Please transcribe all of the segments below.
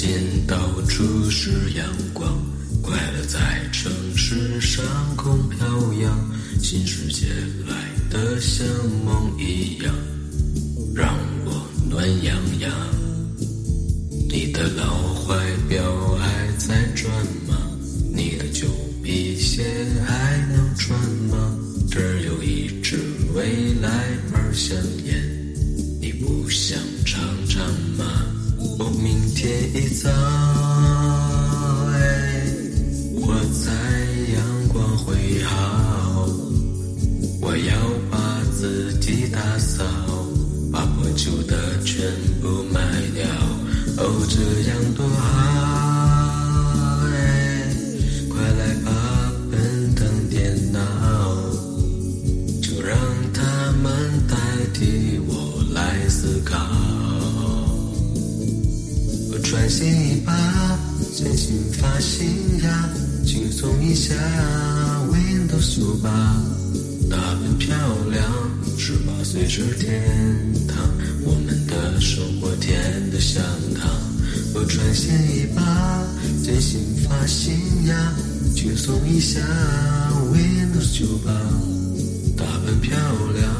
间到处是阳光，快乐在城市上空飘扬，新世界来得像梦一样，让我暖洋洋。你的老怀表还在转吗？你的旧皮鞋还能穿吗？这儿有一支未来二香烟，明天一早，哎，我在阳光会好，我要把自己打扫，把破旧的全部卖掉，哦，这样多好，哎，快来把奔腾电脑，就让它们代替我来思考。穿新衣吧，剪新发型呀，轻松一下，Windows 九八，打扮漂亮，十八岁是天堂，我们的生活甜得像糖。我穿新衣吧，剪新发型呀，轻松一下，Windows 九八，打扮漂亮，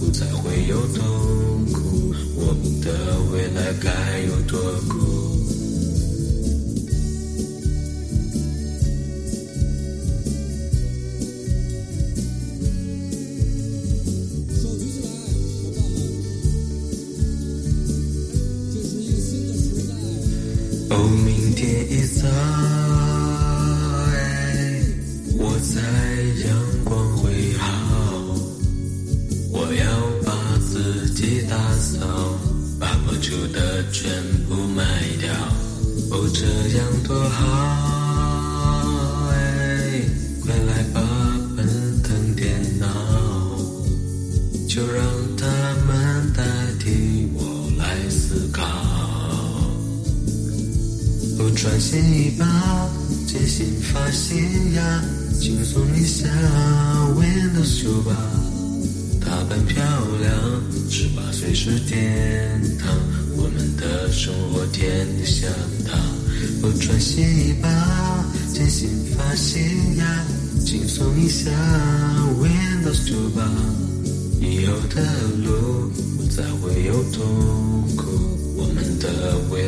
不再会有痛苦，我们的未来该有多酷？哦，明天一早，哎，我在阳光会好，我要把自己打扫，把破旧的全部卖掉。哦，这样多好，穿新衣吧，剪新发型呀，轻松一下，Windows 九八，打扮漂亮，十八岁是天堂，我们的生活甜得像糖。我穿新衣吧，剪新发型呀，轻松一下，Windows 九八。以后的路不再会有痛苦，我们的未来？